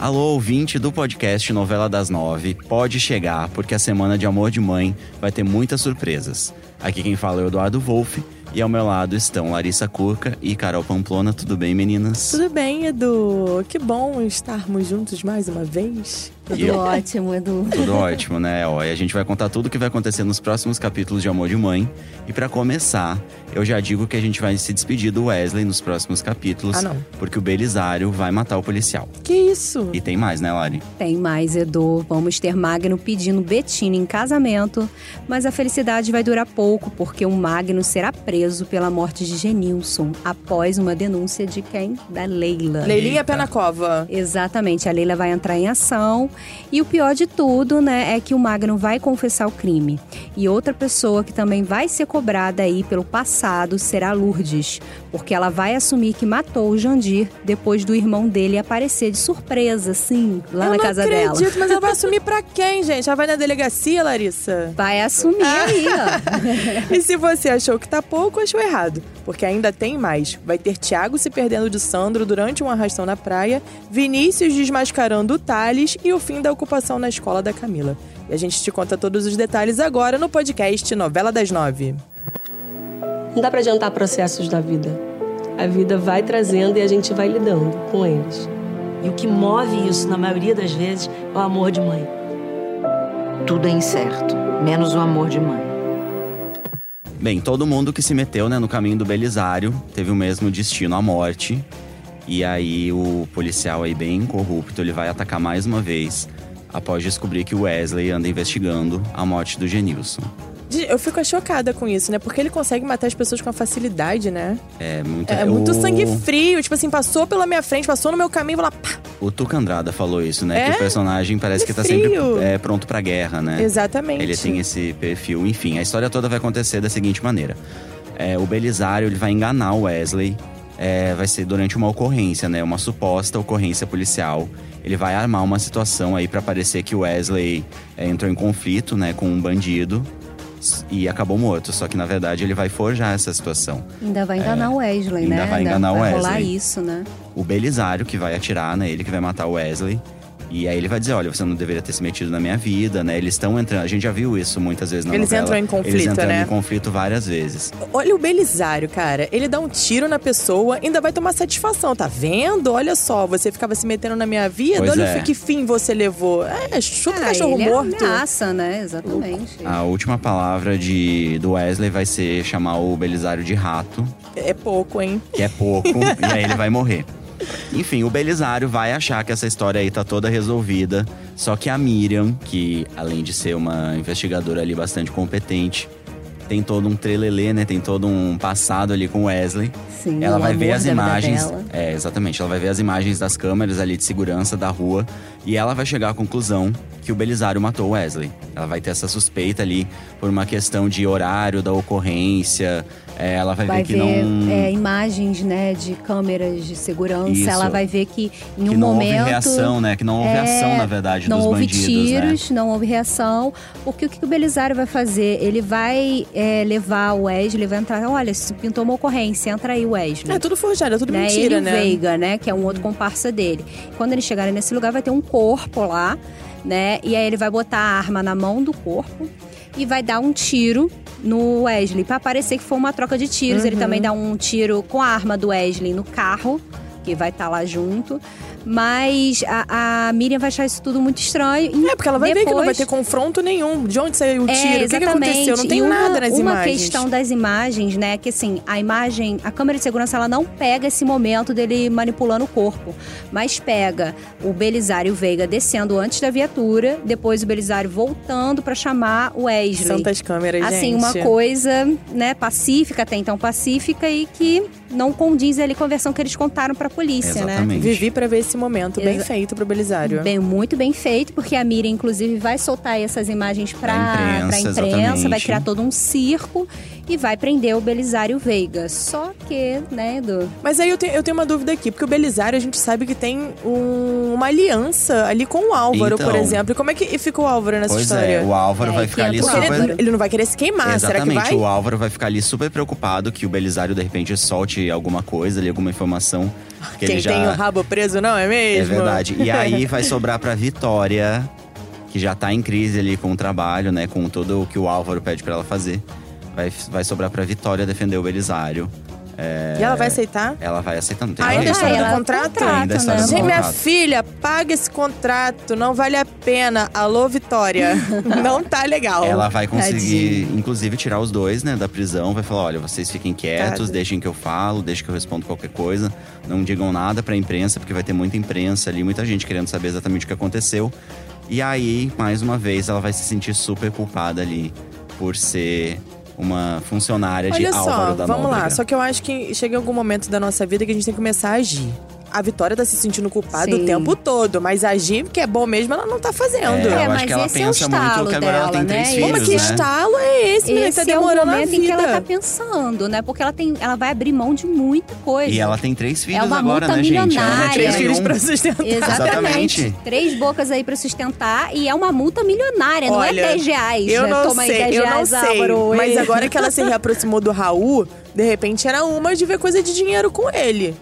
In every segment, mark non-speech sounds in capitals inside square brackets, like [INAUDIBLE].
Alô, ouvinte do podcast Novela das Nove, pode chegar, porque a semana de Amor de Mãe vai ter muitas surpresas. Aqui quem fala é o Eduardo Wolff, e ao meu lado estão Larissa Curca e Carol Pamplona. Tudo bem, meninas? Tudo bem, Edu? Que bom estarmos juntos mais uma vez. Tudo eu... ótimo, Edu. Tudo ótimo, né? Ó, e a gente vai contar tudo o que vai acontecer nos próximos capítulos de Amor de Mãe. E para começar, eu já digo que a gente vai se despedir do Wesley nos próximos capítulos. Ah, não. Porque o Belisário vai matar o policial. Que isso? E tem mais, né, Lari? Tem mais, Edu. Vamos ter Magno pedindo Betina em casamento. Mas a felicidade vai durar pouco, porque o Magno será preso pela morte de Genilson após uma denúncia de quem? Da Leila. Leilinha Pé na Cova. Exatamente. A Leila vai entrar em ação e o pior de tudo, né, é que o Magno vai confessar o crime. E outra pessoa que também vai ser cobrada aí pelo passado será Lourdes, porque ela vai assumir que matou o Jandir depois do irmão dele aparecer de surpresa, sim, lá Eu na casa acredito, dela. acredito, mas ela vai [LAUGHS] assumir pra quem, gente? Ela vai na delegacia, Larissa? Vai assumir aí, ó. [LAUGHS] e se você achou que tá pouco, achou errado. Porque ainda tem mais. Vai ter Tiago se perdendo de Sandro durante um arrastão na praia, Vinícius desmascarando o Thales e o fim da ocupação na escola da Camila. E a gente te conta todos os detalhes agora no podcast Novela das Nove. Não dá para adiantar processos da vida. A vida vai trazendo e a gente vai lidando com eles. E o que move isso, na maioria das vezes, é o amor de mãe. Tudo é incerto, menos o amor de mãe. Bem, todo mundo que se meteu né, no caminho do Belisário teve o mesmo destino, a morte. E aí o policial aí bem corrupto, ele vai atacar mais uma vez após descobrir que o Wesley anda investigando a morte do Genilson. Eu fico chocada com isso, né? Porque ele consegue matar as pessoas com facilidade, né? É muito... É, muito sangue frio. Tipo assim, passou pela minha frente, passou no meu caminho e lá... Pá. O Tuca Andrada falou isso, né? É? Que o personagem parece que tá frio. sempre é, pronto pra guerra, né? Exatamente. Ele tem esse perfil. Enfim, a história toda vai acontecer da seguinte maneira. É, o Belisário, ele vai enganar o Wesley. É, vai ser durante uma ocorrência, né? Uma suposta ocorrência policial. Ele vai armar uma situação aí para parecer que o Wesley é, entrou em conflito, né? Com um bandido e acabou morto. Só que na verdade ele vai forjar essa situação. Ainda vai enganar É, o Wesley, ainda né? vai enganar o vai rolar Wesley. isso, né? O Belisário que vai atirar, né? Ele que vai matar o Wesley. E aí ele vai dizer, olha, você não deveria ter se metido na minha vida, né? Eles estão entrando, a gente já viu isso muitas vezes na Eles novela. entram em conflito, Eles entram né? em conflito várias vezes. Olha o Belisário, cara. Ele dá um tiro na pessoa, ainda vai tomar satisfação, tá vendo? Olha só, você ficava se metendo na minha vida, Pois olha é. o que fim você levou. É, chuta o Ah, cachorro ele morto. ameaça, né? Exatamente. A última palavra de, do Wesley vai ser chamar o Belisário de rato, É pouco, hein? que é pouco, [LAUGHS] e aí ele vai morrer. Enfim, o Belisário vai achar que essa história aí tá toda resolvida. Só que a Miriam, que além de ser uma investigadora ali bastante competente, tem todo um trelelê, né? Tem todo um passado ali com o Wesley. Sim, ela vai ver as imagens. É, exatamente. Ela vai ver as imagens das câmeras ali de segurança da rua. E ela vai chegar à conclusão que o Belisário matou o Wesley. Ela vai ter essa suspeita ali por uma questão de horário da ocorrência. É, ela vai, Vai ver que ver não. é, imagens, né, de câmeras de segurança. Isso. Ela vai ver que em que um não momento houve reação, né? Que não houve É, ação, na verdade, não dos houve bandidos, tiros, né? não houve reação. Porque o que o Belisário vai fazer? Ele vai é, levar o Wesley, vai entrar. Olha, se pintou uma ocorrência, entra aí, Wesley. É tudo forjado, é tudo né? mentira, ele o né? Veiga, né? Que é um outro comparsa dele. Quando eles chegarem nesse lugar, vai ter um corpo lá, né? E aí ele vai botar a arma na mão do corpo e vai dar um tiro no Wesley, pra parecer que foi uma troca de tiros. Ele também dá um tiro com a arma do Wesley no carro, que vai estar lá junto. Mas a, a Miriam vai achar isso tudo muito estranho. É, porque ela vai ver que não vai Depois- ter confronto nenhum. De onde saiu o é, tiro? o que, que aconteceu? Não tem uma, nada nas uma imagens. questão das imagens, né? Que assim, a imagem, a câmera de segurança, ela não pega esse momento dele manipulando o corpo, mas pega o Belisário Veiga descendo antes da viatura, depois o Belisário voltando pra chamar o Wesley. Santas câmeras, Assim, gente. uma coisa, né, pacífica, até então pacífica e que não condiz ali com a versão que eles contaram pra polícia, né? Exatamente. Vivi pra ver esse momento. Bem Exa- feito pro Belisário. Bem, muito bem feito, porque a Miriam, inclusive, vai soltar essas imagens pra, Pra imprensa, pra imprensa, vai criar todo um circo. E vai prender o Belisário Veiga. Só que, né, Edu? Mas aí eu tenho, eu tenho uma dúvida aqui, porque o Belisário a gente sabe que tem um- uma aliança ali com o Álvaro, Então. por exemplo. E como é que fica o Álvaro nessa Pois história? é, o Álvaro É, vai ficar ali é super. ele, ele não vai querer se queimar, será que Exatamente, vai? o Álvaro vai ficar ali super preocupado que o Belisário de repente solte alguma coisa ali, alguma informação. Que Quem ele já... tem o rabo preso, não é É mesmo? verdade. E aí vai sobrar pra Vitória, que já tá em crise ali com o trabalho, né? Com todo o que o Álvaro pede pra ela fazer. Vai, vai sobrar pra Vitória defender o Belisário. É, E ela vai aceitar? Ela vai aceitar, não tem Ainda jeito. a história Ah, do ela- contrato? contrato, Ainda história né? do Gente, minha filha, paga esse contrato, não vale a pena. Alô, Vitória. [LAUGHS] não tá legal. Ela vai conseguir, Tadinho. inclusive, tirar os dois, né, da prisão. Vai falar: olha, vocês fiquem quietos, Tadinho. deixem que eu falo, deixem que eu respondo qualquer coisa. Não digam nada pra imprensa, porque vai ter muita imprensa ali, muita gente querendo saber exatamente o que aconteceu. E aí, mais uma vez, ela vai se sentir super culpada ali por ser uma funcionária de Olha Álvaro só, da vamos lá. Nóbrega. Só que eu acho que chega algum momento da nossa vida que a gente tem que começar a agir. A Vitória tá se sentindo culpada Sim. o tempo todo, mas agir, que é bom mesmo, ela não tá fazendo. É, eu É, acho mas que ela esse é o pensa muito estalo que agora ela dela, tem né? três E filhos, Como que né? estalo é esse, menina? que Tá Esse é o demorando a momento em que ela tá pensando, né? Porque ela tem, ela vai abrir mão de muita coisa. E ela tem três filhos uma agora, multa né, gente? Ela não milionária. tinha Três filhos pra sustentar. Exatamente. Exatamente. Três bocas aí pra sustentar e é uma multa milionária, não é Olha, 10 reais. Eu né? não Toma aí sei, 10 eu não reais, sei. Álvaro. Mas agora que ela se reaproximou do Raul, de repente era uma de ver coisa de dinheiro com ele.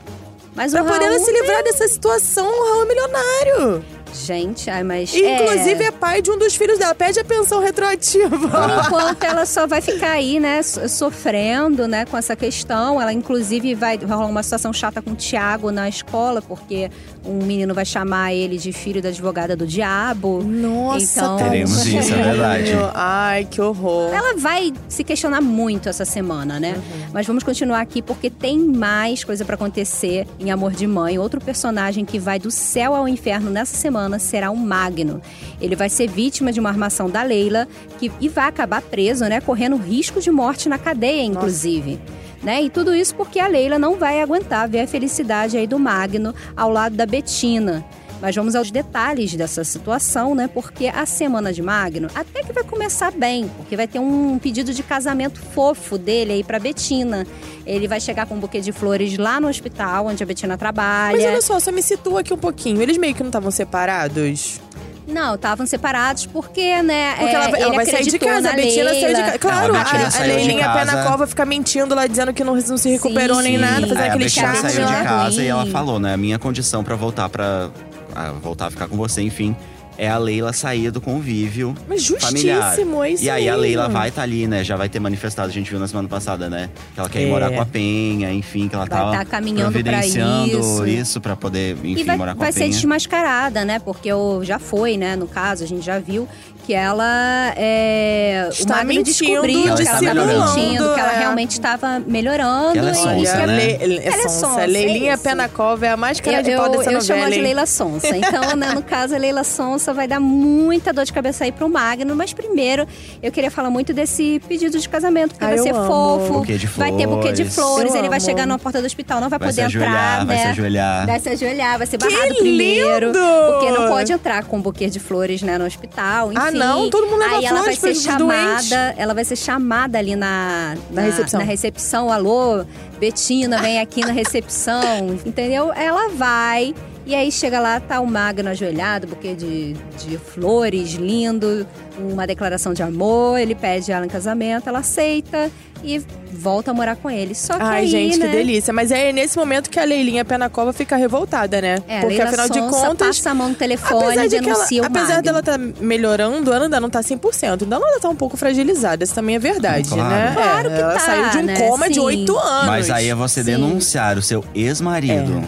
Mas Pra o poder ela Raul, se livrar dessa situação, o Raul é milionário. Gente, ai, mas. E, inclusive é... é pai de um dos filhos dela. Pede a pensão retroativa. Por [LAUGHS] enquanto ela só vai ficar aí, né, so- sofrendo, né, com essa questão. Ela, inclusive, vai vai rolar uma situação chata com o Tiago na escola, porque um menino vai chamar ele de filho da advogada do diabo. Nossa, Então- Teremos [LAUGHS] isso, é verdade. Ai, que horror. Ela vai se questionar muito essa semana, né? Mas vamos continuar aqui porque tem mais coisa pra acontecer em Amor de Mãe. Outro personagem que vai do céu ao inferno nessa semana será o Magno. Ele vai ser vítima de uma armação da Leila que, e vai acabar preso, né? Correndo risco de morte na cadeia, inclusive. Né? E tudo isso porque a Leila não vai aguentar ver a felicidade aí do Magno ao lado da Betina. Mas vamos aos detalhes dessa situação, né? Porque a semana de Magno até que vai começar bem, porque vai ter um pedido de casamento fofo dele aí pra Betina. Ele vai chegar com um buquê de flores lá no hospital onde a Betina trabalha. Mas olha só, só me situa aqui um pouquinho. Eles meio que não estavam separados? Não, estavam separados porque, né? Porque é, ela, ela ele vai sair de casa, a Betina saiu de casa. Claro, Não, a a, Leilinha pé na cova fica mentindo lá, dizendo que não, não se recuperou Sim, nem sim. nada, fazendo a aquele Betina charme saiu de lá. casa e ela Ruim. falou, né? A minha condição pra voltar pra. A voltar a ficar com você, enfim. É a Leila sair do convívio Mas familiar. justíssimo, é isso E aí a. Leila vai estar ali, né? Já vai ter manifestado, a gente viu na semana passada, né? Que ela quer ir É. morar com a Penha, enfim, que ela Vai tava tá caminhando pra providenciando isso. isso pra poder, enfim, E vai, morar com vai a ser Penha. desmascarada, né? Porque eu, já foi, né? No caso, a gente já viu que ela é. Está o Magno mentindo, descobriu que ela estava mentindo, que ela é. realmente estava melhorando. Ela é e- sonsa, Olha, né? Le- é Ela é sonsa. é Leilinha isso. pé na cova é a mais cara de eu, pau eu, dessa eu chamo novela, ela de hein? Leila Sonsa. Então, né, no caso, a Leila Sonsa [LAUGHS] vai dar muita dor de cabeça aí pro Magno. Mas primeiro, eu queria falar muito desse pedido de casamento, porque Ah, vai ser amo. fofo. Buquê de Vai ter buquê de flores. Eu ele vai amo. chegar na porta do hospital, não vai, Vai se poder ajoelhar, entrar, vai né? se ajoelhar. Vai se ajoelhar, vai ser barrado Que primeiro. lindo! Porque não pode entrar com um buquê de flores, né, no hospital. Enfim. Ah, não? Todo mundo leva Aí ela vai ser doentes. chamada, ela vai ser chamada ali na, Na recepção. Na recepção. Alô, Betina, vem aqui na recepção. Entendeu? Ela vai. E aí chega lá, tá o Magno ajoelhado, buquê de, de flores, lindo, uma declaração de amor, ele pede ela em casamento, ela aceita e volta a morar com ele. Só que Ai, aí, gente, né, que delícia. Mas é nesse momento que a Leilinha pé na cova fica revoltada, né? É, Porque Leila afinal de Sonsa contas. passa a mão no telefone Apesar, e de que ela, denuncia o apesar Magno. dela tá melhorando, ela ainda não tá 100%. Então ela ainda tá um pouco fragilizada. Isso também é verdade, Claro. né? Claro É, que ela tá, saiu de um né? coma de Sim. oito anos. Mas aí é você Sim. denunciar o seu ex-marido.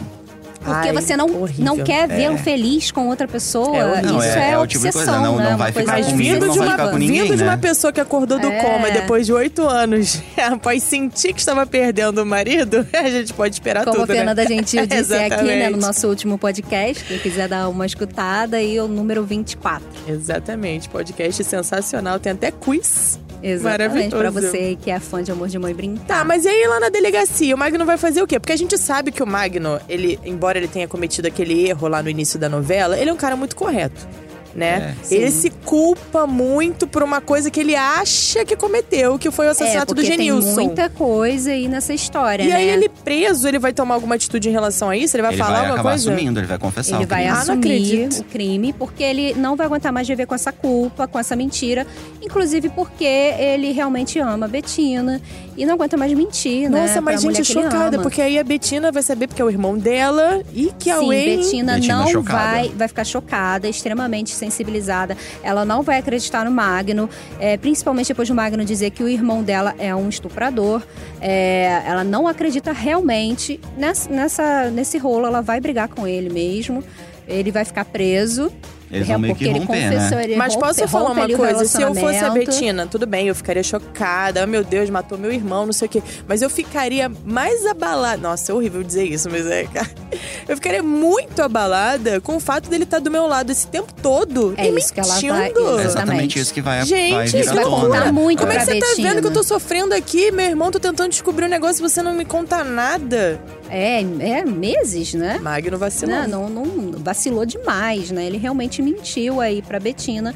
Porque Ai, você não, horrível. não quer vê-lo É. feliz com outra pessoa. É. Não, Isso é- é, é o tipo de obsessão, coisa, não- né? não Uma vai ficar Mas comigo, vindo não de, vai uma, ficar com ninguém, vindo de né? uma pessoa que acordou do É. coma depois de oito anos, [LAUGHS] após sentir que estava perdendo o marido, [LAUGHS] a gente pode esperar Como tudo, a Fernanda né? Gentil [LAUGHS] disse aqui, né, no nosso último podcast, quem quiser dar uma escutada, e o número 24. Exatamente, podcast sensacional, tem até quiz. Exatamente, pra Maravilhoso. você que é fã de Amor de Mãe brincar. Tá, mas e aí lá na delegacia, o Magno vai fazer o quê? Porque a gente sabe que o Magno, ele, embora ele tenha cometido aquele erro lá no início da novela, ele é um cara muito correto. Né? É. ele se culpa muito por uma coisa que ele acha que cometeu, que foi o É, assassinato do porque tem Genilson. muita coisa aí nessa história, E né? aí ele preso, ele vai tomar alguma atitude em relação a isso? Ele vai ele falar vai alguma coisa? assumindo, ele vai confessar Ele o vai crime. Ah, assumir acredito. o crime porque ele não vai aguentar mais viver com essa culpa, com essa mentira. Inclusive porque ele realmente ama a Betina e não aguenta mais mentir, né? Nossa, pra mas gente, é ele chocada, porque aí a Betina vai saber porque é o irmão dela e que a Sim, Wayne... Betina, Betina não chocada. vai, vai ficar chocada, extremamente sensibilizada. Ela não vai acreditar no Magno, é, principalmente depois do Magno dizer que o irmão dela é um estuprador. É, ela não acredita realmente nessa, nessa- nesse rolo. Ela vai brigar com ele mesmo. Ele vai ficar preso. Eles vão meio que romper, né? ele Mas rompe- posso falar uma coisa? Se eu fosse a. Betina, tudo bem, eu ficaria chocada. Oh, meu Deus, matou meu irmão, não sei o quê. Mas eu ficaria mais abalada. Nossa, é horrível dizer isso, mas é. cara. Eu ficaria muito abalada com o fato dele estar do meu lado esse tempo todo É e isso que ela vai- mentindo. É Exatamente. exatamente isso que vai, Gente, vai isso vai tona. contar muito Como é que você tá Betina. vendo que eu tô sofrendo aqui? Meu irmão, tô tentando descobrir um negócio e você não me conta nada. É, é meses, né? Magno vacilou. Não, não, não vacilou demais, né? Ele realmente mentiu aí pra Betina.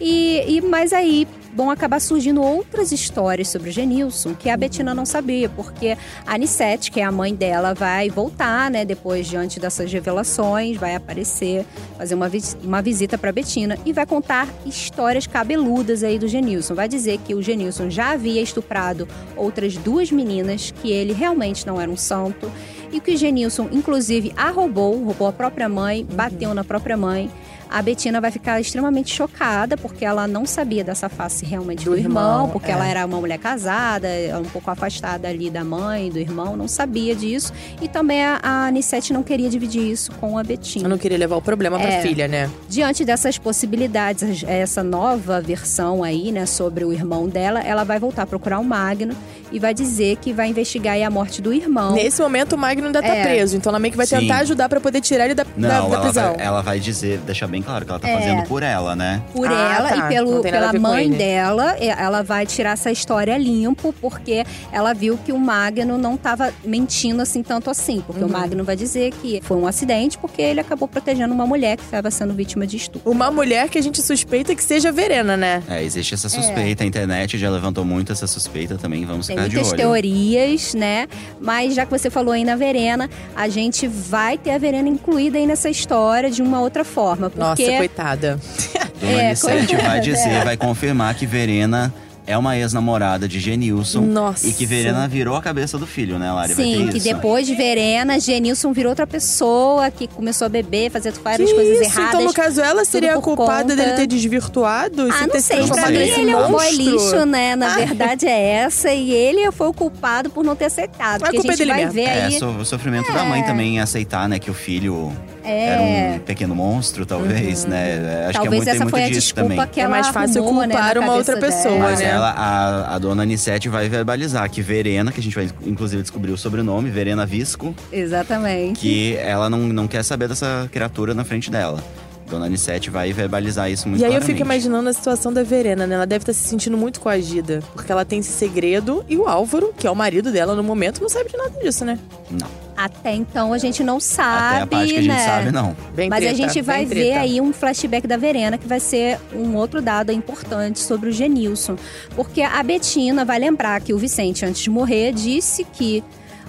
E, e mas aí vão acabar surgindo outras histórias sobre o Genilson que a Betina não sabia, porque a Anissete, que é a mãe dela, vai voltar, né, depois diante dessas revelações, vai aparecer, fazer uma, vis- uma visita para Betina e vai contar histórias cabeludas aí do Genilson. Vai dizer que o Genilson já havia estuprado outras duas meninas, que ele realmente não era um santo e que o Genilson, inclusive, a roubou, roubou a própria mãe, bateu na própria mãe. A Betina vai ficar extremamente chocada, porque ela não sabia dessa face realmente do, Do irmão, irmão, porque é. ela era uma mulher casada, um pouco afastada ali da mãe, do irmão, não sabia disso. E também a, a Anissete não queria dividir isso com a Betina. Eu não queria levar o problema pra É. filha, né? Diante dessas possibilidades, essa nova versão aí, né, sobre o irmão dela, ela vai voltar a procurar o Magno e vai dizer que vai investigar aí a morte do irmão. Nesse momento, o Magno ainda tá É. preso. Então ela meio que vai Sim. tentar ajudar pra poder tirar ele da, Não, da, da ela, prisão. vai, ela vai dizer, deixar bem claro que ela tá É. fazendo por ela, né? por Ah, ela tá. e pelo, pela mãe ele. dela, ela vai tirar essa história limpo, porque ela viu que o Magno não estava mentindo assim tanto assim. Porque Uhum. o Magno vai dizer que foi um acidente, porque ele acabou protegendo uma mulher que estava sendo vítima de estupro. Uma mulher que a gente suspeita que seja a Verena, né? É, existe essa suspeita. A internet já levantou muito essa suspeita também. Vamos Tem ficar de muitas olho. teorias, né? Mas já que você falou aí na Verena, a gente vai ter a Verena incluída aí nessa história de uma outra forma. Porque Nossa, coitada. [LAUGHS] Dona É, Anissete coitada. vai dizer, vai confirmar que Verena é uma ex-namorada de Genilson. Nossa. E que Verena virou a cabeça do filho, né, Lari? Sim, que isso. depois de Verena, Genilson virou outra pessoa que começou a beber, fazer várias Que coisas isso? erradas. Então, no caso, ela seria a culpada conta- dele ter desvirtuado? Ah, ter não sei, pra mim ele é um boy lixo, né? Na Ah. [LAUGHS] verdade é essa, e ele foi o culpado por não ter aceitado. A Porque a, culpa é gente dele vai mesmo. ver É, aí. so- o sofrimento da mãe também em aceitar, né, que o filho É. era um pequeno monstro, talvez, né? Acho que é Talvez muito, essa muito foi a desculpa também. que É mais fácil arrumou, né, culpar na uma outra pessoa, dela. Mas né? ela, a, a dona Anissete vai verbalizar que Verena, que a gente vai inclusive descobrir o sobrenome, Verena Visco, Exatamente. que ela não, não quer saber dessa criatura na frente dela. Dona Anissete vai verbalizar isso muito E aí eu claramente. fico imaginando a situação da Verena, né? Ela deve estar se sentindo muito coagida. Porque ela tem esse segredo e o Álvaro, que é o marido dela no momento, não sabe de nada disso, né? Não, Até então a gente não sabe, até a parte que a gente né? sabe, não. Bem Mas a treta, gente vai ver treta. aí um flashback da Verena, que vai ser um outro dado importante sobre o Genilson. Porque a Betina vai lembrar que o Vicente, antes de morrer, disse que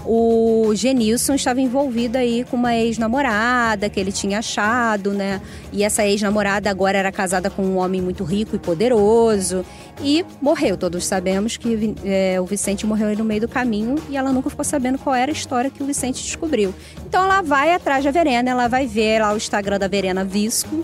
o Genilson estava envolvido aí com uma ex-namorada que ele tinha achado, né? E essa ex-namorada agora era casada com um homem muito rico e poderoso. E morreu. Todos sabemos que é, o Vicente morreu no meio do caminho e ela nunca ficou sabendo qual era a história que o Vicente descobriu. Então ela vai atrás da Verena, ela vai ver lá o Instagram da Verena Visco,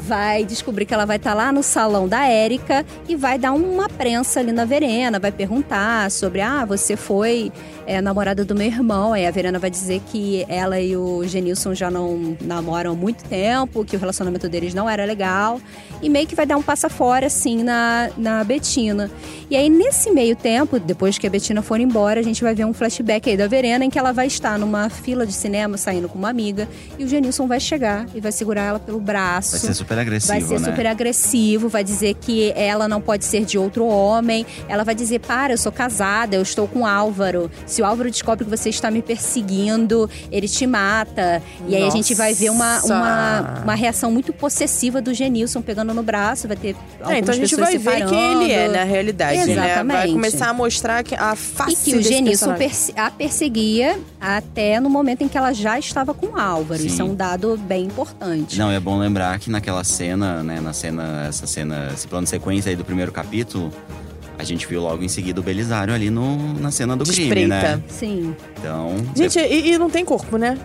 vai descobrir que ela vai estar lá no salão da Érica e vai dar uma prensa ali na Verena, vai perguntar sobre, ah, você foi é, namorada do meu irmão. Aí a Verena vai dizer que ela e o Genilson já não namoram há muito tempo, que o relacionamento deles não era legal. E meio que vai dar um passa fora, assim, na, na Betina. E aí, nesse meio tempo, depois que a Betina for embora, a gente vai ver um flashback aí da Verena, em que ela vai estar numa fila de cinema, saindo com uma amiga, e o Genilson vai chegar e vai segurar ela pelo braço. Vai ser super agressivo, Vai ser né? super agressivo, vai dizer que ela não pode ser de outro homem. Ela vai dizer: Para, eu sou casada, eu estou com Álvaro. Se o Álvaro descobre que você está me perseguindo, ele te mata. E aí a gente vai ver uma, uma, uma reação muito possessiva do Genilson pegando no braço. Vai ter É, então a gente vai ver quem ele é na realidade, né? Vai Exatamente. começar a mostrar que a E face que o Genilson perse- a perseguia até no momento em que ela já estava com o Álvaro. Sim. Isso é um dado bem importante. Não, é bom lembrar que naquela cena, né, na cena, essa cena, esse plano de sequência aí do primeiro capítulo, a gente viu logo em seguida o Belisário ali no, na cena do De crime, né? Sim. Então, Gente, e, e não tem corpo, né?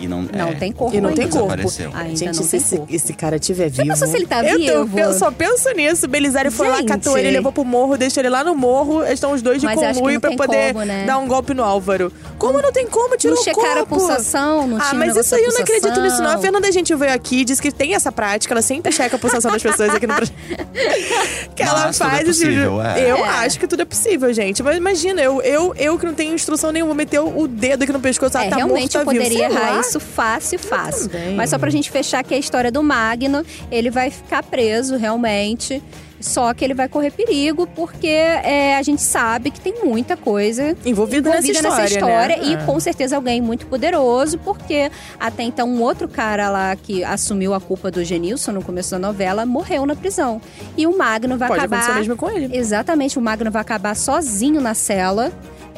E não, Não é, tem corpo E não tem corpo. Ainda Gente, não se tem esse, corpo. esse cara tiver vivo. pensou se ele tá eu tô- vivo? eu só penso nisso. Belisário foi lá, Gente. catou ele, levou pro morro, deixou ele lá no morro. Eles estão os dois de Mas conluio não pra poder como, né? dar um golpe no Álvaro. Como não tem como? Tirou Não o checaram a corpo. pulsação, não Ah, tinha um mas isso aí eu não acredito nisso, não. A. Fernanda Gentil veio aqui, disse que tem essa prática, ela sempre checa a pulsação das pessoas aqui no projeto. [LAUGHS] que ela Mas tudo é faz esse possível, é. Eu É. acho que tudo é possível, gente. Mas imagina, eu, eu, eu que não tenho instrução nenhuma, meter o dedo aqui no pescoço, ah, É, tá realmente morto, eu tá vivo. poderia Sei errar lá. Isso fácil, fácil. Mas só pra gente fechar aqui a história do Magno, ele vai ficar preso realmente. Só que ele vai correr perigo, porque é, a gente sabe que tem muita coisa Envolvida nessa envolvida história, né? E É. com certeza alguém muito poderoso, porque até então um outro cara lá que assumiu a culpa do Genilson no começo da novela morreu na prisão. E o Magno vai Pode acabar. acontecer mesmo com ele. Exatamente, o Magno vai acabar sozinho na cela.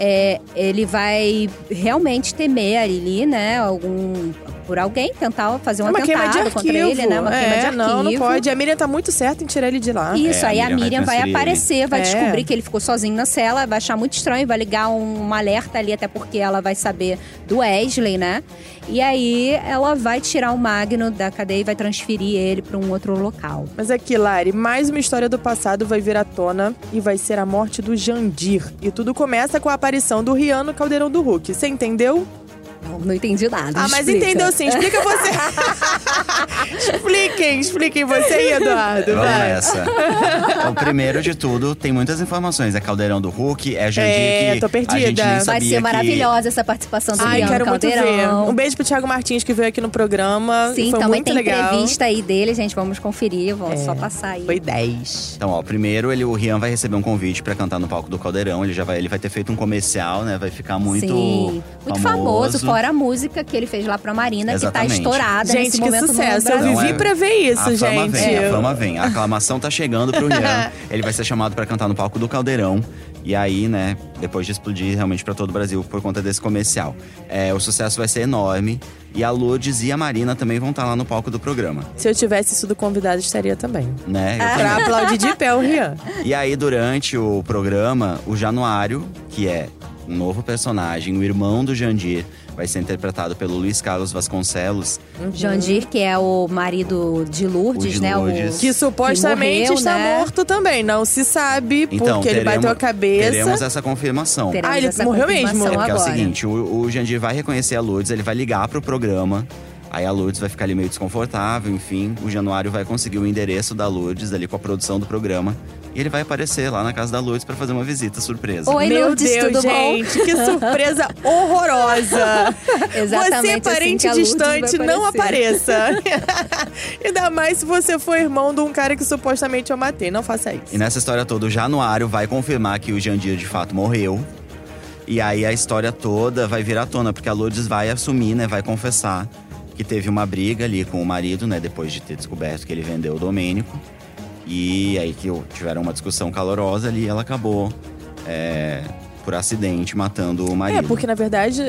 É, ele vai realmente temer ali, né? Algum. Por alguém, tentar fazer um É uma queima de atentado arquivo. contra ele, né? Uma queima é, de arquivo. Não, não pode. A Miriam tá muito certa em tirar ele de lá. Isso, É, a aí a Miriam vai Miriam vai, transferir aparecer, vai É. descobrir que ele ficou sozinho na cela, vai achar muito estranho, vai ligar um, um alerta ali, até porque ela vai saber do Wesley, né? E aí ela vai tirar o Magno da cadeia e vai transferir ele pra um outro local. Mas aqui, Lari, mais uma história do passado vai vir à tona e vai ser a morte do Jandir. E tudo começa com a aparição do Rian no Caldeirão do Hulk. Você entendeu? Não, não entendi nada. Ah, mas explica. entendeu sim. Explica você. [LAUGHS] expliquem, expliquem você aí, Eduardo. Vamos vai. nessa. Então, primeiro de tudo, tem muitas informações. É Caldeirão do Hulk, é Jandir É, que tô perdida. a gente nem Vai ser que- maravilhosa essa participação do Ai, quero no muito ver. Caldeirão. Um beijo pro Thiago Martins que veio aqui no programa. Sim, Foi também muito tem legal. entrevista aí dele, gente. Vamos conferir, vamos É, só passar aí. Foi 10. Então, ó, primeiro ele, o Rian vai receber um convite pra cantar no palco do Caldeirão. Ele já vai, ele vai ter feito um comercial, né? Vai ficar muito Sim, muito famoso. fora a música que ele fez lá pra Marina, Exatamente. que tá estourada Gente, nesse momento sucesso. Eu vivi é- pra ver isso, a fama gente. vem, a fama vem. A aclamação tá chegando pro Rian. [LAUGHS] ele vai ser chamado pra cantar no palco do Caldeirão. E aí, né, depois de explodir realmente pra todo o Brasil por conta desse comercial. É, o sucesso vai ser enorme. E a Lourdes e a Marina também vão estar lá no palco do programa, Se eu tivesse sido convidado, estaria também. né? Eu Pra também. aplaudir de pé o Rian. [LAUGHS] E aí, durante o programa, o Januário, que é um novo personagem, o irmão do Jandir, vai ser interpretado pelo Luiz Carlos Vasconcelos. Jandir, que é o marido de Lourdes, O de né? Lourdes. O, Que supostamente morreu, está né? morto também. Não se sabe, Então, porque ele bateu a cabeça. Teremos essa confirmação. Teremos Ah, ele essa morreu mesmo? É porque é o seguinte, o, o Jandir vai reconhecer a Lourdes, ele vai ligar pro programa. Aí a Lourdes vai ficar ali meio desconfortável, enfim. O Januário vai conseguir o endereço da Lourdes ali com a produção do programa. E ele vai aparecer lá na casa da Lourdes pra fazer uma visita surpresa. Oi, Meu Lourdes, Deus, tudo bom? gente, que [LAUGHS] surpresa horrorosa. [LAUGHS] Exatamente Você, assim parente que a Lourdes distante, não apareça. [LAUGHS] Ainda mais se você for irmão de um cara que supostamente eu matei. Não faça isso. E nessa história toda, o Januário vai confirmar que o Jandir de fato morreu. E aí a história toda vai vir à tona, porque a Lourdes vai assumir, né? Vai confessar que teve uma briga ali com o marido, né? Depois de ter descoberto que ele vendeu o Domênico. E aí que tiveram uma discussão calorosa ali e ela acabou, é, por acidente, matando o marido. É, porque na verdade,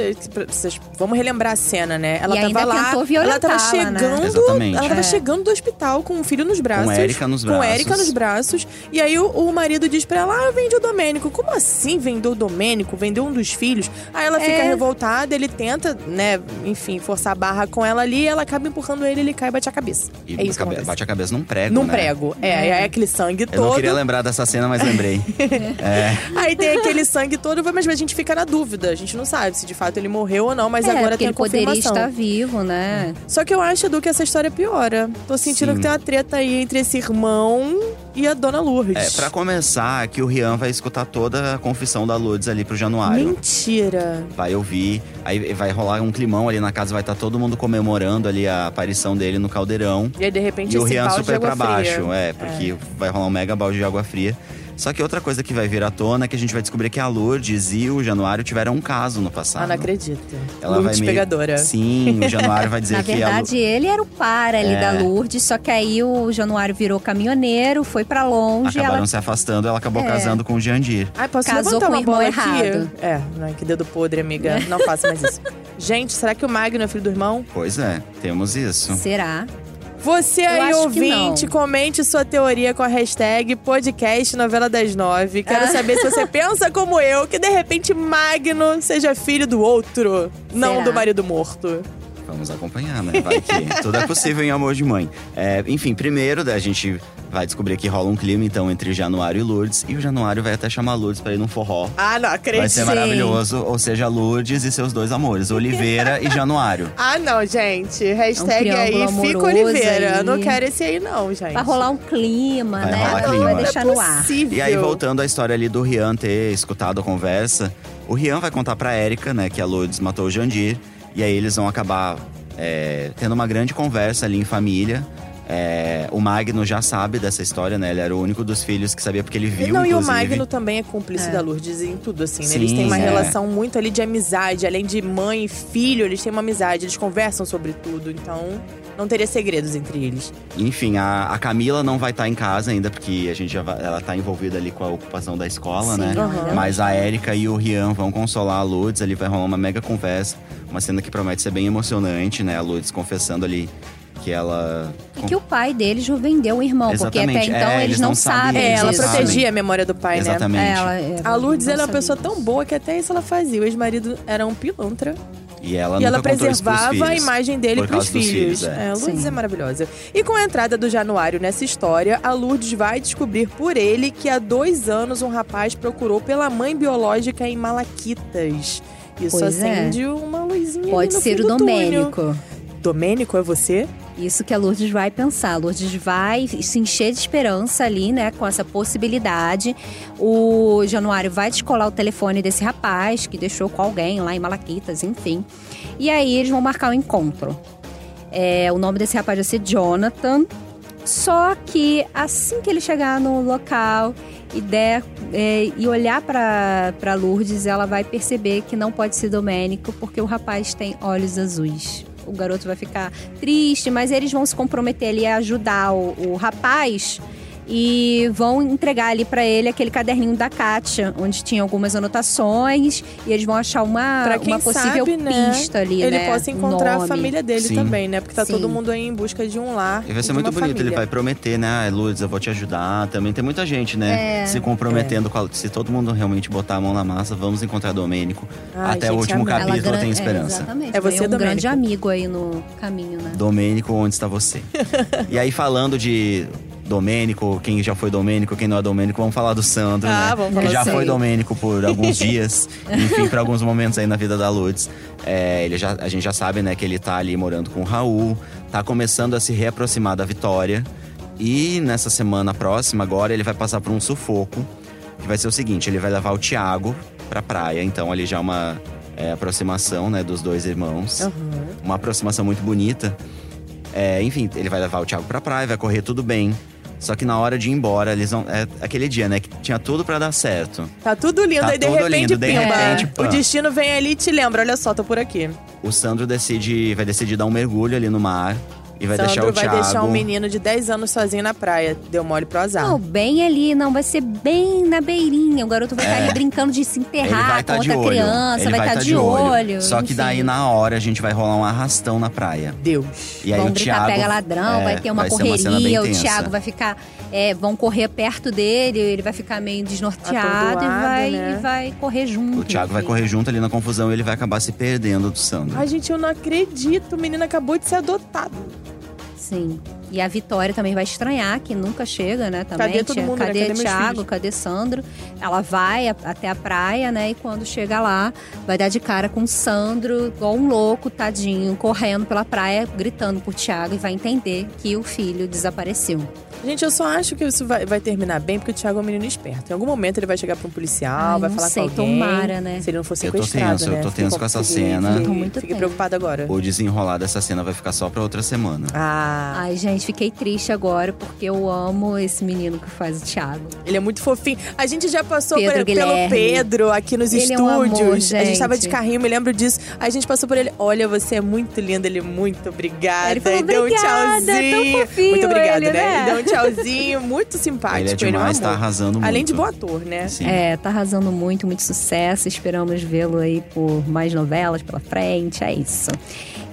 vocês- vamos relembrar a cena, né? Ela E tava ainda lá, ela tava né? chegando, Exatamente. ela tava É. chegando do hospital com o filho nos braços, Érica nos com braços. Érica nos braços, e aí o, o marido diz pra ela: "Ah, vendi o Domênico". Como assim vendeu o Domênico? Vendeu um dos filhos? Aí ela fica É. revoltada, ele tenta, né, enfim, forçar a barra com ela ali, e ela acaba empurrando ele, ele cai e bate a cabeça. E é isso cabe- bate a cabeça num prego, Num né? prego. É, é aquele sangue Eu todo. não queria lembrar dessa cena, mas lembrei. [LAUGHS] é. Aí tem aquele sangue todo, mas a gente fica na dúvida. A gente não sabe se de fato ele morreu ou não, mas é, agora tem a ele poderia confirmação. estar vivo, né? Só que eu acho, Edu, que essa história piora. Tô sentindo Sim. que tem uma treta aí entre esse irmão e a Dona Lourdes. É, pra começar, que o Rian vai escutar toda a confissão da Lourdes ali pro Januário. Mentira. Vai ouvir, aí vai rolar um climão ali na casa, vai estar todo mundo comemorando ali a aparição dele no caldeirão. E aí, de repente, E o Rian balde de super água pra baixo, fria. é, porque vai rolar um mega balde de água fria. Só que outra coisa que vai vir à tona é que a gente vai descobrir que a Lourdes e o Januário tiveram um caso no passado. Ah, não acredito. Ela Lourdes vai meio... pegadora. Sim, o Januário vai dizer [LAUGHS] Na que a Lu- verdade, ele era o par ali É. da Lourdes, só que aí o Januário virou caminhoneiro, foi pra longe. acabaram ela se afastando, ela acabou É. casando com o Jandir. Ai, posso Casou com o irmão errado. aqui? É, não, que dedo podre, amiga. Não faça mais isso. [LAUGHS] Gente, será que o Magno é filho do irmão? Pois é, temos isso. Será? Você aí, ouvinte, comente sua teoria com a hashtag podcast novela das nove. Quero Ah. saber se você [LAUGHS] pensa como eu, que de repente Magno seja filho do outro, não Será? do marido morto. Vamos acompanhar, né? Vai que [LAUGHS] tudo é possível em amor de mãe. É, enfim, primeiro a gente vai descobrir que rola um clima então entre Januário e Lourdes. E o Januário vai até chamar Lourdes pra ir num forró. Ah, não acredito. Vai ser maravilhoso. Ou seja, Lourdes e seus dois amores, Oliveira e Januário. [LAUGHS] Ah, não, gente. Hashtag É um aí, fica Oliveira. aí. Não quero esse aí, não, gente. Vai rolar um clima, Vai né? rolar clima. vai Não é deixar no ar. possível. E aí, voltando à história ali do Rian ter escutado a conversa, o Rian vai contar pra Érica, né, que a Lourdes matou o Jandir. E aí eles vão acabar é, tendo uma grande conversa ali em família. É, o Magno já sabe dessa história, né? Ele era o único dos filhos que sabia porque ele viu, Não, e o inclusive. Magno também é cúmplice da Lourdes em tudo, assim, né? Eles Sim, têm uma é. relação muito ali de amizade. Além de mãe e filho, eles têm uma amizade. Eles conversam sobre tudo. Então, não teria segredos entre eles. Enfim, a, a Camila não vai estar em casa ainda, porque a gente já vai- ela tá envolvida ali com a ocupação da escola, Sim, né? aham. Mas a Érica e o Rian vão consolar a Lourdes, ali vai rolar uma mega conversa. Uma cena que promete ser bem emocionante, né? A Lourdes confessando ali que ela. E que o pai deles vendeu o irmão, porque até Exatamente. então É, eles, eles não não sabem. É, ela protegia a memória do pai, né? Exatamente. É, é, A Lourdes ela é uma pessoa tão boa que até isso ela fazia. O ex-marido era um pilantra. E ela e ela preservava a filhos, imagem dele pros causa dos filhos. é. É, a Lourdes Sim. é maravilhosa. E com a entrada do Januário nessa história, a Lourdes vai descobrir por ele que há dois anos um rapaz procurou pela mãe biológica em Malaquitas. Isso Pois é. acende uma luzinha Pode no ser fim o do túnel. Domênico. Domênico, é você? Isso que a Lourdes vai pensar. A Lourdes vai se encher de esperança ali, né, com essa possibilidade. O Januário vai descolar o telefone desse rapaz que deixou com alguém lá em Malaquitas, enfim. E aí eles vão marcar o encontro. É, o nome desse rapaz vai ser Jonathan. Só que assim que ele chegar no local e der é, e olhar para Lourdes, ela vai perceber que não pode ser Domênico porque o rapaz tem olhos azuis. O garoto vai ficar triste, mas eles vão se comprometer ali a ajudar o, o rapaz e vão entregar ali para ele aquele caderninho da Kátia, onde tinha algumas anotações e eles vão achar uma, Pra quem uma possível sabe, né, pista ali, ele né? possa um encontrar a nome. família dele Sim. também, né? Porque tá Sim. todo mundo aí em busca de um lar. E vai ser muito bonito, ele família. vai prometer, né? Ah, Lourdes, eu vou te ajudar. Também tem muita gente, né? É. Se comprometendo com a... Se todo mundo realmente botar a mão na massa, vamos encontrar Domênico. Ai, Até gente, o último amei. capítulo gran- tem é, esperança. exatamente. É você, um grande Domênico. amigo aí no caminho, né? Domênico, onde está você? [LAUGHS] e aí, falando de Domênico, quem já foi Domênico, quem não é Domênico, vamos falar do Sandro, Ah, né? vamos falar que já foi. Domênico por alguns [LAUGHS] dias, enfim, por alguns momentos aí na vida da Lourdes. É, ele já, a gente já sabe, né, que ele tá ali morando com o Raul, tá começando a se reaproximar da Vitória. E nessa semana próxima, agora, ele vai passar por um sufoco. Que vai ser o seguinte: ele vai levar o Thiago pra praia. Então, ali já é uma é, aproximação, né, dos dois irmãos. Aham. Uma aproximação muito bonita. É, enfim, ele vai levar o Thiago pra praia, vai correr tudo bem. Só que na hora de ir embora, eles vão. É aquele dia, né? Que tinha tudo pra dar certo. Tá tudo lindo, Tá aí de tudo repente, lindo, de pimba. repente, pã. o destino vem ali e te lembra, olha só, tô por aqui. O Sandro decide. Vai decidir dar um mergulho ali no mar. E vai Sandro deixar o vai Thiago. deixar um menino de 10 anos sozinho na praia. Deu mole pro azar. Não, bem ali, não, vai ser bem na beirinha. O garoto vai estar É. ali brincando de se enterrar vai com outra olho. criança, ele vai estar tá de olho. Só que daí na hora a gente vai rolar um arrastão na praia. Deus. E aí vão o Thiago. pega ladrão, é, vai ter uma vai ser uma correria, o. Thiago vai ficar. É, vão correr perto dele, ele vai ficar meio desnorteado e vai, né? e vai correr junto. O Thiago vai enfim. correr junto ali na confusão e ele vai acabar se perdendo do Sandro. Ai, gente, eu não acredito. O menino acabou de ser adotado. Sim. E a Vitória também vai estranhar, que nunca chega, né? Também. Cadê todo mundo, né? Cadê, Cadê meus Thiago? Cadê Sandro? Ela vai a- até a praia, né? E quando chega lá, vai dar de cara com o Sandro, igual um louco, tadinho, correndo pela praia, gritando por Thiago e vai entender que o filho desapareceu. Gente, eu só acho que isso vai, vai terminar bem porque o Thiago é um menino esperto. Em algum momento ele vai chegar pra um policial, Ai, vai falar sei, com alguém. tomara, né? Se ele não for Eu tô sequestrado, tenso, eu né? tô tenso com- com essa fiquei- cena. Fiquei, Tô muito fiquei preocupada agora. O desenrolar dessa cena vai ficar só pra outra semana. Ah, Ai, gente, fiquei triste agora porque eu amo esse menino que faz o Thiago. ele é muito fofinho. A gente já passou Pedro por- pelo. Pedro aqui nos Ele é um estúdios. amor, a gente tava de gente. carrinho, me lembro disso. A gente passou por ele. Olha, você é muito lindo, ele muito obrigada. Ele falou, e deu um "Obrigada", tchauzinho. tão fofinho muito obrigada, ele, né? né? E deu um tchauzinho, muito simpático. Ele é um demais, amor. tá arrasando muito. Além de bom ator, né? Sim. É, tá arrasando muito, muito sucesso. Esperamos vê-lo aí por mais novelas pela frente. É isso.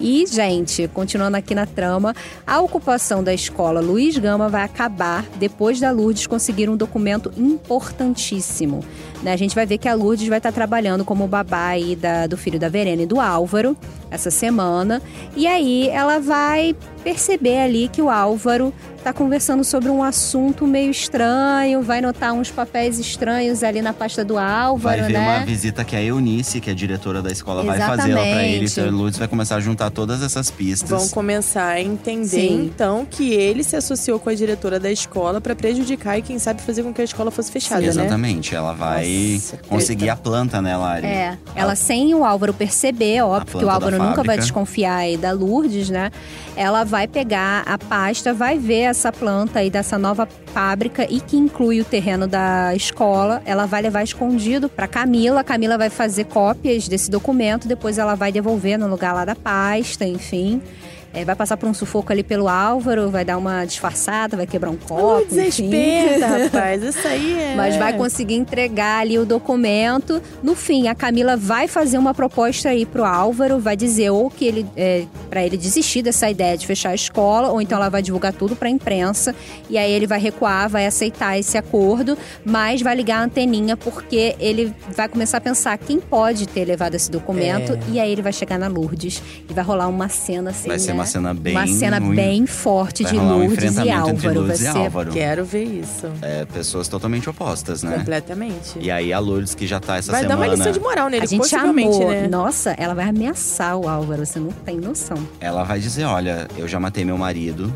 E, gente, continuando aqui na trama, a ocupação da escola Luiz Gama vai acabar depois da Lourdes conseguir um documento importantíssimo. Né? A gente vai ver que a Lourdes vai estar trabalhando como babá aí da- do filho da Verena e do Álvaro essa semana. E aí ela vai perceber ali que o Álvaro tá conversando sobre um assunto meio estranho, vai notar uns papéis estranhos ali na pasta do Álvaro, Vai ver né? uma visita que a Eunice, que é a diretora da escola, vai fazer lá pra Exatamente. ele. Então, o Lourdes vai começar a juntar todas essas pistas. Vão começar a entender, Sim. então, que ele se associou com a diretora da escola pra prejudicar e, quem sabe, fazer com que a escola fosse fechada, né? Exatamente, ela vai Nossa, conseguir treta. a planta, né, Lari? É, ela sem o Álvaro perceber, óbvio que o Álvaro nunca vai desconfiar aí da Lourdes, né? Ela vai pegar a pasta, vai ver essa planta aí dessa nova fábrica e que inclui o terreno da escola. Ela vai levar escondido pra Camila. Camila vai fazer cópias desse documento, depois ela vai devolver no lugar lá da pasta, enfim. É, vai passar por um sufoco ali pelo Álvaro, vai dar uma disfarçada, vai quebrar um copo. Putz, é enfim. esperta, [LAUGHS] rapaz. Isso aí é. Mas vai conseguir entregar ali o documento. No fim, a Camila vai fazer uma proposta aí pro Álvaro, vai dizer ou que ele é, para ele desistir dessa ideia de fechar a escola, ou então ela vai divulgar tudo pra imprensa e aí ele vai recuar, vai aceitar esse acordo, mas vai ligar a anteninha porque ele vai começar a pensar quem pode ter levado esse documento É. e aí ele vai chegar na Lourdes e vai rolar uma cena assim, Vai ser né? uma cena bem uma cena ruim. bem forte Vai de rolar um Lourdes e Álvaro, Lourdes vai e Álvaro. Quero ver isso. É, pessoas totalmente opostas, né? Completamente. E aí a Lourdes, que já tá essa vai semana, dar uma lição de moral nele, A gente amou. né? Nossa, ela vai ameaçar o Álvaro, você não tem noção. ela vai dizer, olha, eu já matei meu marido,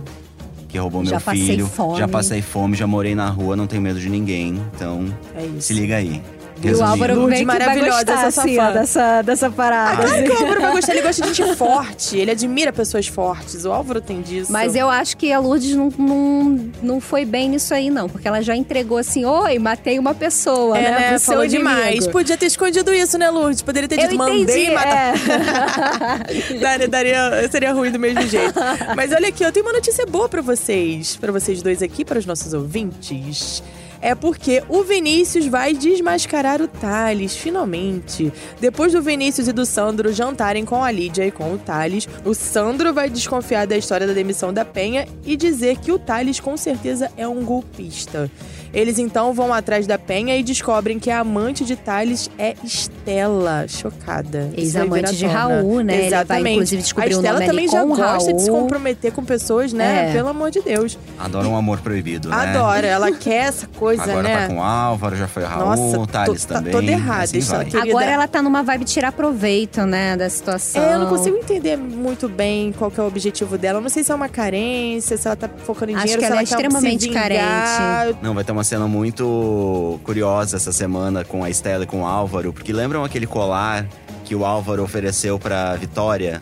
que roubou Já meu passei filho, fome. já passei fome, já morei na rua, não tenho medo de ninguém. Então, É isso. se liga aí. E o. Álvaro Lourdes meio que vai maravilhosa, gostar, essa assim, ó, fã. dessa, dessa parada. Claro assim. que o Álvaro vai gostar, ele gosta de gente [LAUGHS] forte, ele admira pessoas fortes. O Álvaro tem disso. Mas eu acho que a Lourdes não, não, não foi bem nisso aí, não. Porque ela já entregou assim, oi, matei uma pessoa, É, né? né? pro seu Falou inimigo. demais. Podia ter escondido isso, né, Lourdes? Poderia ter Eu dito, mandei matar. é. [LAUGHS] daria, daria- seria ruim do mesmo jeito. Mas olha aqui, eu tenho uma notícia boa pra vocês. Pra vocês dois aqui, para os nossos ouvintes. É porque o Vinícius vai desmascarar o Thales, finalmente. Depois do Vinícius e do Sandro jantarem com a Lídia e com o Thales, o Sandro vai desconfiar da história da demissão da Penha e dizer que o Thales com certeza é um golpista. Eles então vão atrás da Penha e descobrem que a amante de Thales é Estela. Chocada. Ex-amante de. Raul, né? Ele vai, Exatamente. inclusive, a o Estela também já gosta de se Raul. comprometer com pessoas, né? É. Pelo amor de Deus. Adora um amor proibido, né? Adora. Ela quer essa coisa, Agora né? tá com o Álvaro, já foi o Raul, Nossa, o Thales tô- tá também. toda errada, assim. Agora ela tá numa vibe de tirar proveito, né, da situação. É, eu não consigo entender muito bem qual que é o objetivo dela. Eu não sei se é uma carência, se ela tá focando em Acho dinheiro, que se ela ela é extremamente vingar. Não, vai ter uma cena muito curiosa essa semana com a Estela e com o Álvaro, porque lembram aquele colar que o Álvaro ofereceu pra Vitória?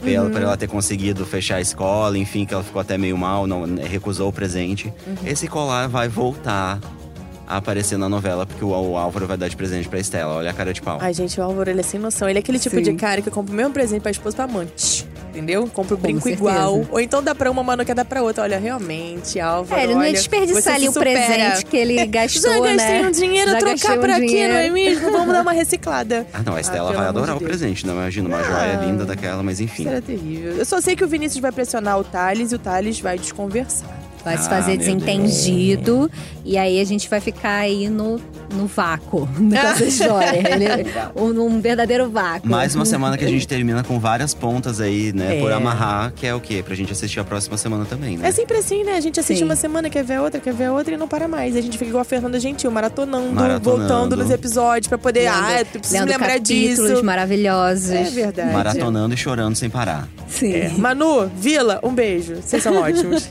Pra, ela, Uhum. pra ela ter conseguido fechar a escola, enfim, que ela ficou até meio mal, não né, recusou o presente. Uhum. Esse colar vai voltar a aparecer na novela, porque o, o Álvaro vai dar de presente pra Estela. Olha a cara de pau. Ai, gente, o Álvaro, ele é sem noção. Ele é aquele tipo Sim. de cara que compra o mesmo presente pra esposa e pra amante. Entendeu? Compra o brinco igual. Ou então dá pra uma, mas não quer dar pra outra. Olha, realmente, Álvaro, É, ele não ia olha, desperdiçar você ali o presente que ele [LAUGHS] gastou, Já gastei né? um dinheiro, Já trocar um por aqui, dinheiro. não é mesmo? Vamos dar uma reciclada. [LAUGHS] Ah, não, a Estela pelo vai adorar de o presente, não imagina uma Não. joia linda daquela, mas enfim. Isso era terrível. Eu só sei que o Vinícius vai pressionar o Thales e o Thales vai desconversar. Vai se Ah, fazer meu desentendido. E aí a gente vai ficar aí no, no vácuo [LAUGHS] dessa história. [LAUGHS] Ele- um, um verdadeiro vácuo. Mais uma semana que a gente [LAUGHS] termina com várias pontas aí, né? É. Por amarrar, que é o quê? Pra gente assistir a próxima semana também, né? É sempre assim, né? A gente assiste Sim. uma semana, quer ver outra, quer ver outra e não para mais. A gente fica igual a Fernanda Gentil, maratonando, Maratonando. voltando nos episódios pra poder. ah, eu preciso Lendo lembrar disso. maravilhosos. É verdade. Maratonando e chorando sem parar. Sim. É. Manu, Vila, um beijo. Vocês são ótimos.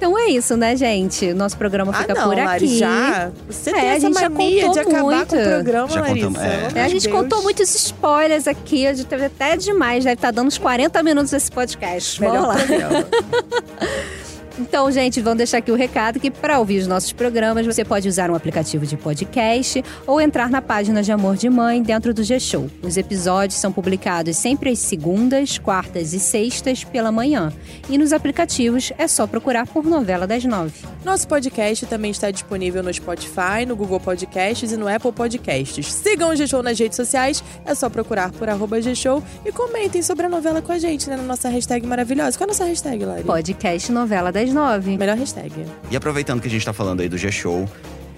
Então é isso, né, gente? Nosso programa ah, fica não, por aqui. Lari, já? Você É, tem a essa gente já mania contou de acabar muito. com o programa, Já Larissa. contamos- é. É, a gente Deus. contou muitos spoilers aqui, a gente teve até demais, deve estar dando uns 40 minutos esse podcast. Vamos Melhor lá. [LAUGHS] Então, gente, vamos deixar aqui o recado que para ouvir os nossos programas, você pode usar um aplicativo de podcast ou entrar na página de Amor de Mãe dentro do G-Show. Os episódios são publicados sempre às segundas, quartas e sextas pela manhã. E nos aplicativos é só procurar por Novela das Nove. Nosso podcast também está disponível no Spotify, no Google Podcasts e no Apple Podcasts. Sigam o G-Show nas redes sociais, é só procurar por arroba G-Show e comentem sobre a novela com a gente, né? Na nossa hashtag maravilhosa. Qual é a nossa hashtag, Lari? Podcast Novela das Nove. Melhor hashtag. E aproveitando que a gente tá falando aí do G-Show,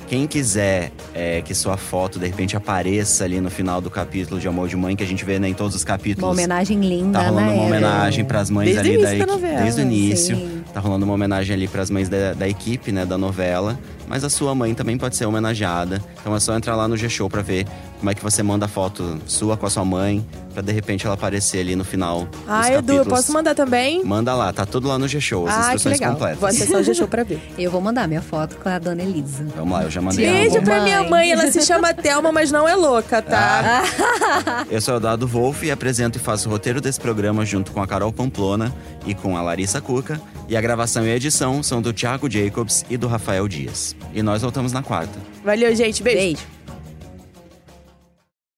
quem quiser é, que sua foto de repente apareça ali no final do capítulo de Amor de Mãe, que a gente vê né, em todos os Uma capítulos. homenagem linda, Tá rolando né? uma homenagem pras mães Desde ali da equi- novela, Desde o início. sim. Tá rolando uma homenagem ali pras mães da, da equipe, né, da novela. Mas a sua mãe também pode ser homenageada. Então é só entrar lá no G-Show pra ver como é que você manda a foto sua com a sua mãe, pra de repente ela aparecer ali no final dos Ah, Edu, eu posso mandar também? Manda lá, tá tudo lá no G-Show, as Ah, que instruções legal. completas. Vou acessar o G-Show pra ver. [LAUGHS] Eu vou mandar minha foto com a dona Elisa. Vamos lá, eu já mandei. Beijo pra mãe. minha mãe, ela se chama [LAUGHS] Thelma, mas não é louca, tá? Eu sou o Dado Wolf e apresento e faço o roteiro desse programa junto com a Carol Pamplona e com a Larissa Cuca. E a gravação e a edição são do Thiago Jacobs e do Rafael Dias. E nós voltamos na quarta. Valeu, gente. Beijo. Beijo.